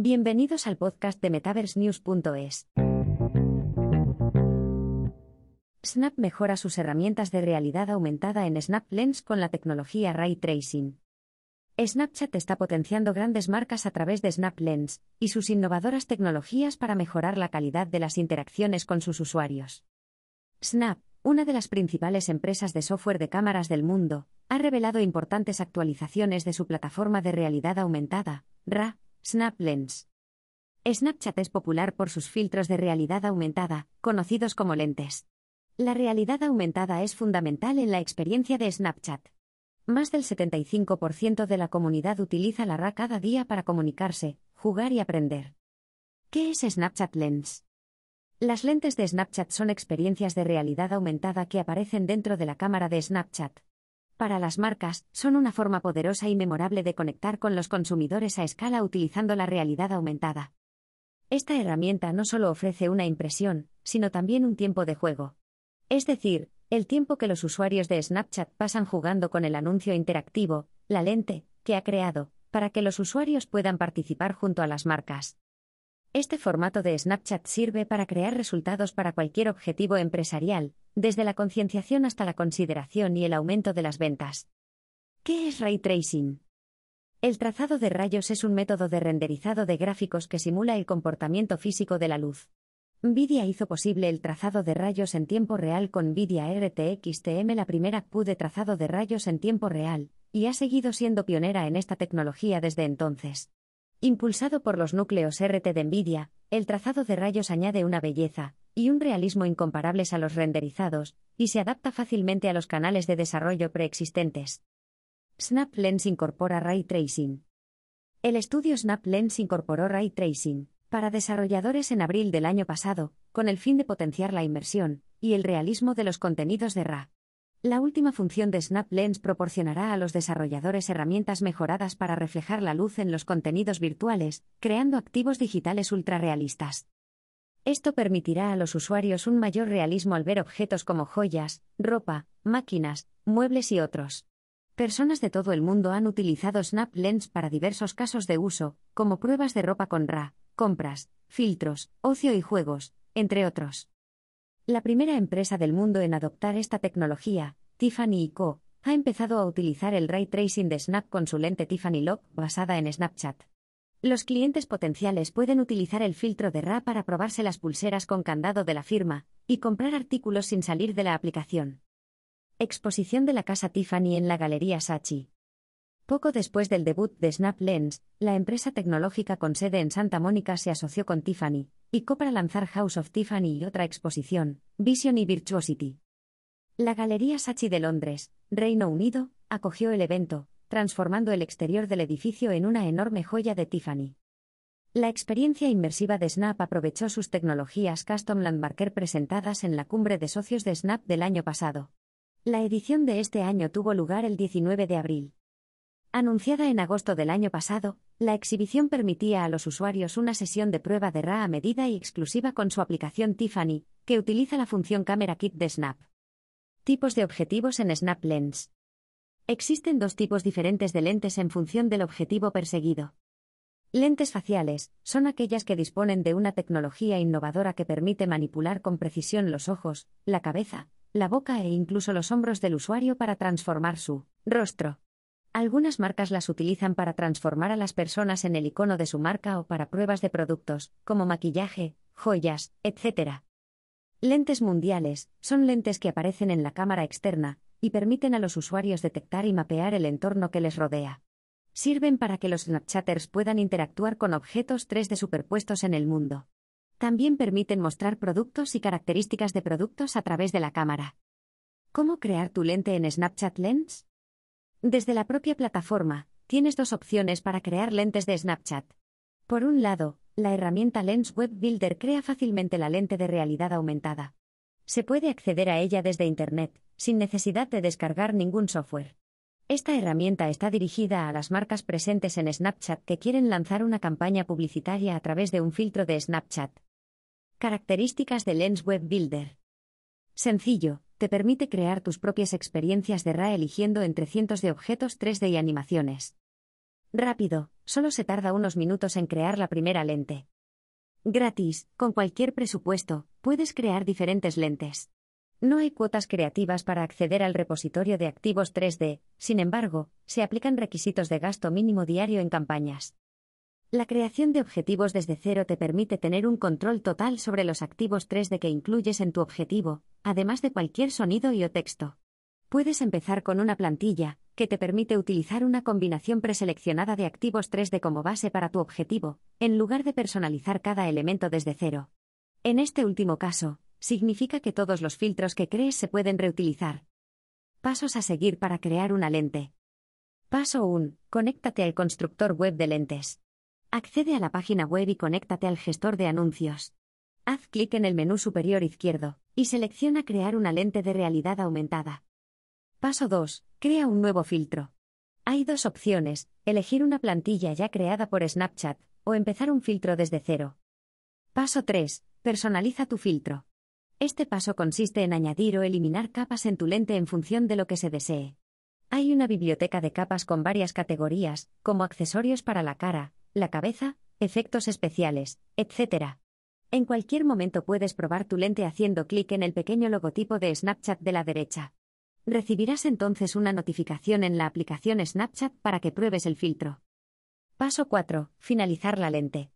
Bienvenidos al podcast de MetaverseNews.es. Snap mejora sus herramientas de realidad aumentada en Snap Lens con la tecnología Ray Tracing. Snapchat está potenciando grandes marcas a través de Snap Lens y sus innovadoras tecnologías para mejorar la calidad de las interacciones con sus usuarios. Snap, una de las principales empresas de software de cámaras del mundo, ha revelado importantes actualizaciones de su plataforma de realidad aumentada, RA, Snap Lens. Snapchat es popular por sus filtros de realidad aumentada, conocidos como lentes. La realidad aumentada es fundamental en la experiencia de Snapchat. Más del 75% de la comunidad utiliza la RA cada día para comunicarse, jugar y aprender. ¿Qué es Snapchat Lens? Las lentes de Snapchat son experiencias de realidad aumentada que aparecen dentro de la cámara de Snapchat. Para las marcas, son una forma poderosa y memorable de conectar con los consumidores a escala utilizando la realidad aumentada. Esta herramienta no solo ofrece una impresión, sino también un tiempo de juego. Es decir, el tiempo que los usuarios de Snapchat pasan jugando con el anuncio interactivo, la lente, que ha creado, para que los usuarios puedan participar junto a las marcas. Este formato de Snapchat sirve para crear resultados para cualquier objetivo empresarial, desde la concienciación hasta la consideración y el aumento de las ventas. ¿Qué es ray tracing? El trazado de rayos es un método de renderizado de gráficos que simula el comportamiento físico de la luz. NVIDIA hizo posible el trazado de rayos en tiempo real con NVIDIA RTX TM, la primera CPU de trazado de rayos en tiempo real, y ha seguido siendo pionera en esta tecnología desde entonces. Impulsado por los núcleos RT de NVIDIA, el trazado de rayos añade una belleza y un realismo incomparables a los renderizados, y se adapta fácilmente a los canales de desarrollo preexistentes. Snap Lens incorpora Ray Tracing. El estudio Snap Lens incorporó Ray Tracing para desarrolladores en abril del año pasado, con el fin de potenciar la inmersión y el realismo de los contenidos de RA. La última función de Snap Lens proporcionará a los desarrolladores herramientas mejoradas para reflejar la luz en los contenidos virtuales, creando activos digitales ultrarrealistas. Esto permitirá a los usuarios un mayor realismo al ver objetos como joyas, ropa, máquinas, muebles y otros. Personas de todo el mundo han utilizado Snap Lens para diversos casos de uso, como pruebas de ropa con RA, compras, filtros, ocio y juegos, entre otros. La primera empresa del mundo en adoptar esta tecnología, Tiffany Co., ha empezado a utilizar el ray tracing de Snap con su lente Tiffany Lock basada en Snapchat. Los clientes potenciales pueden utilizar el filtro de RA para probarse las pulseras con candado de la firma y comprar artículos sin salir de la aplicación. Exposición de la casa Tiffany en la Galería Sachi. Poco después del debut de Snap Lens, la empresa tecnológica con sede en Santa Mónica se asoció con Tiffany y co para lanzar House of Tiffany y otra exposición, Vision y Virtuosity. La Galería Sachi de Londres, Reino Unido, acogió el evento, transformando el exterior del edificio en una enorme joya de Tiffany. La experiencia inmersiva de Snap aprovechó sus tecnologías Custom Landmarker presentadas en la cumbre de socios de Snap del año pasado. La edición de este año tuvo lugar el 19 de abril. Anunciada en agosto del año pasado, la exhibición permitía a los usuarios una sesión de prueba de RA a medida y exclusiva con su aplicación Tiffany, que utiliza la función Camera Kit de Snap. Tipos de objetivos en Snap Lens. Existen dos tipos diferentes de lentes en función del objetivo perseguido. Lentes faciales son aquellas que disponen de una tecnología innovadora que permite manipular con precisión los ojos, la cabeza, la boca e incluso los hombros del usuario para transformar su rostro. Algunas marcas las utilizan para transformar a las personas en el icono de su marca o para pruebas de productos, como maquillaje, joyas, etc. Lentes mundiales son lentes que aparecen en la cámara externa y permiten a los usuarios detectar y mapear el entorno que les rodea. Sirven para que los Snapchatters puedan interactuar con objetos 3D superpuestos en el mundo. También permiten mostrar productos y características de productos a través de la cámara. ¿Cómo crear tu lente en Snapchat Lens? Desde la propia plataforma, tienes dos opciones para crear lentes de Snapchat. Por un lado, la herramienta Lens Web Builder crea fácilmente la lente de realidad aumentada. Se puede acceder a ella desde Internet, sin necesidad de descargar ningún software. Esta herramienta está dirigida a las marcas presentes en Snapchat que quieren lanzar una campaña publicitaria a través de un filtro de Snapchat. Características de Lens Web Builder. Sencillo, te permite crear tus propias experiencias de RA eligiendo entre cientos de objetos 3D y animaciones. Rápido, solo se tarda unos minutos en crear la primera lente. Gratis, con cualquier presupuesto, puedes crear diferentes lentes. No hay cuotas creativas para acceder al repositorio de activos 3D, sin embargo, se aplican requisitos de gasto mínimo diario en campañas. La creación de objetivos desde cero te permite tener un control total sobre los activos 3D que incluyes en tu objetivo, además de cualquier sonido y o texto. Puedes empezar con una plantilla, que te permite utilizar una combinación preseleccionada de activos 3D como base para tu objetivo, en lugar de personalizar cada elemento desde cero. En este último caso, significa que todos los filtros que crees se pueden reutilizar. Pasos a seguir para crear una lente. Paso 1. Conéctate al constructor web de lentes. Accede a la página web y conéctate al gestor de anuncios. Haz clic en el menú superior izquierdo y selecciona Crear una lente de realidad aumentada. Paso 2. Crea un nuevo filtro. Hay dos opciones, elegir una plantilla ya creada por Snapchat o empezar un filtro desde cero. Paso 3. Personaliza tu filtro. Este paso consiste en añadir o eliminar capas en tu lente en función de lo que se desee. Hay una biblioteca de capas con varias categorías, como accesorios para la cara, la cabeza, efectos especiales, etc. En cualquier momento puedes probar tu lente haciendo clic en el pequeño logotipo de Snapchat de la derecha. Recibirás entonces una notificación en la aplicación Snapchat para que pruebes el filtro. Paso 4. Finalizar la lente.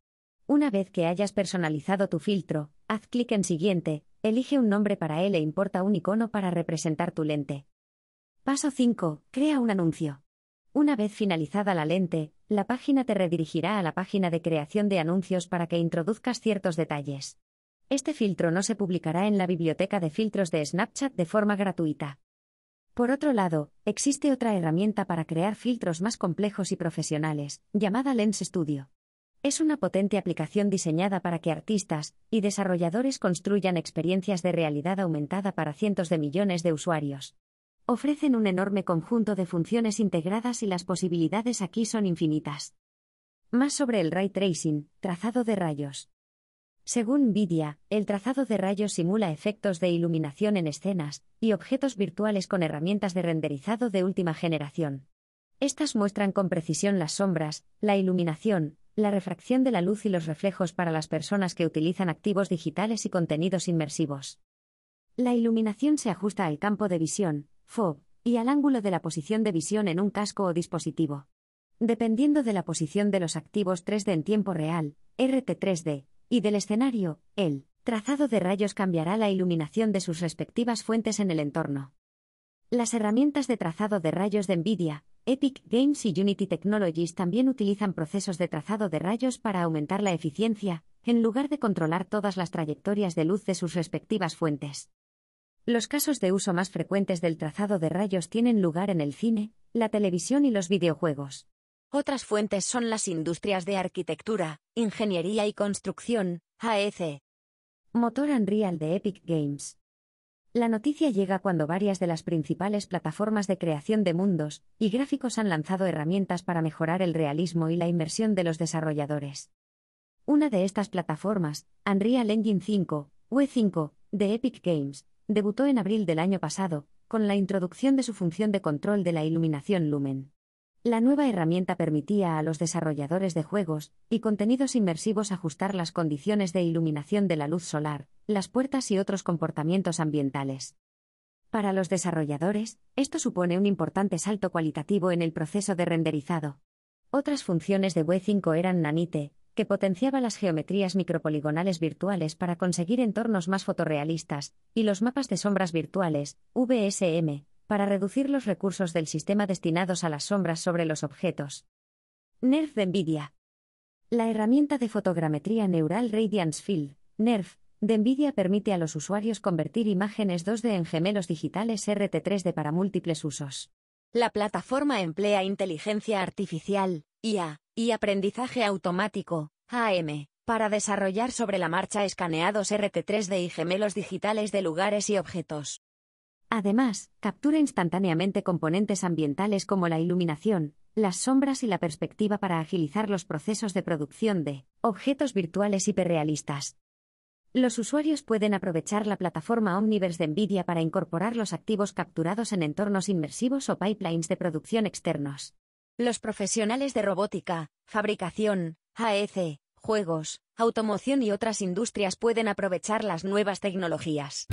Una vez que hayas personalizado tu filtro, haz clic en Siguiente, Elige un nombre para él e importa un icono para representar tu lente. Paso 5. Crea un anuncio. Una vez finalizada la lente, la página te redirigirá a la página de creación de anuncios para que introduzcas ciertos detalles. Este filtro no se publicará en la biblioteca de filtros de Snapchat de forma gratuita. Por otro lado, existe otra herramienta para crear filtros más complejos y profesionales, llamada Lens Studio. Es una potente aplicación diseñada para que artistas y desarrolladores construyan experiencias de realidad aumentada para cientos de millones de usuarios. Ofrecen un enorme conjunto de funciones integradas y las posibilidades aquí son infinitas. Más sobre el ray tracing, trazado de rayos. Según Nvidia, el trazado de rayos simula efectos de iluminación en escenas y objetos virtuales con herramientas de renderizado de última generación. Estas muestran con precisión las sombras, la iluminación, la refracción de la luz y los reflejos para las personas que utilizan activos digitales y contenidos inmersivos. La iluminación se ajusta al campo de visión, FOB, y al ángulo de la posición de visión en un casco o dispositivo. Dependiendo de la posición de los activos 3D en tiempo real, RT3D, y del escenario, el trazado de rayos cambiará la iluminación de sus respectivas fuentes en el entorno. Las herramientas de trazado de rayos de NVIDIA, Epic Games y Unity Technologies también utilizan procesos de trazado de rayos para aumentar la eficiencia, en lugar de controlar todas las trayectorias de luz de sus respectivas fuentes. Los casos de uso más frecuentes del trazado de rayos tienen lugar en el cine, la televisión y los videojuegos. Otras fuentes son las industrias de arquitectura, ingeniería y construcción, AEC. Motor Unreal de Epic Games. La noticia llega cuando varias de las principales plataformas de creación de mundos y gráficos han lanzado herramientas para mejorar el realismo y la inmersión de los desarrolladores. Una de estas plataformas, Unreal Engine 5, UE5, de Epic Games, debutó en abril del año pasado, con la introducción de su función de control de la iluminación Lumen. La nueva herramienta permitía a los desarrolladores de juegos y contenidos inmersivos ajustar las condiciones de iluminación de la luz solar, las puertas y otros comportamientos ambientales. Para los desarrolladores, esto supone un importante salto cualitativo en el proceso de renderizado. Otras funciones de W5 eran Nanite, que potenciaba las geometrías micropoligonales virtuales para conseguir entornos más fotorrealistas, y los mapas de sombras virtuales, VSM, para reducir los recursos del sistema destinados a las sombras sobre los objetos. NERF de NVIDIA. La herramienta de fotogrametría Neural Radiance Field, NERF, de NVIDIA permite a los usuarios convertir imágenes 2D en gemelos digitales RT3D para múltiples usos. La plataforma emplea inteligencia artificial, IA, y aprendizaje automático, AM, para desarrollar sobre la marcha escaneados RT3D y gemelos digitales de lugares y objetos. Además, captura instantáneamente componentes ambientales como la iluminación, las sombras y la perspectiva para agilizar los procesos de producción de objetos virtuales hiperrealistas. Los usuarios pueden aprovechar la plataforma Omniverse de NVIDIA para incorporar los activos capturados en entornos inmersivos o pipelines de producción externos. Los profesionales de robótica, fabricación, AEC, juegos, automoción y otras industrias pueden aprovechar las nuevas tecnologías.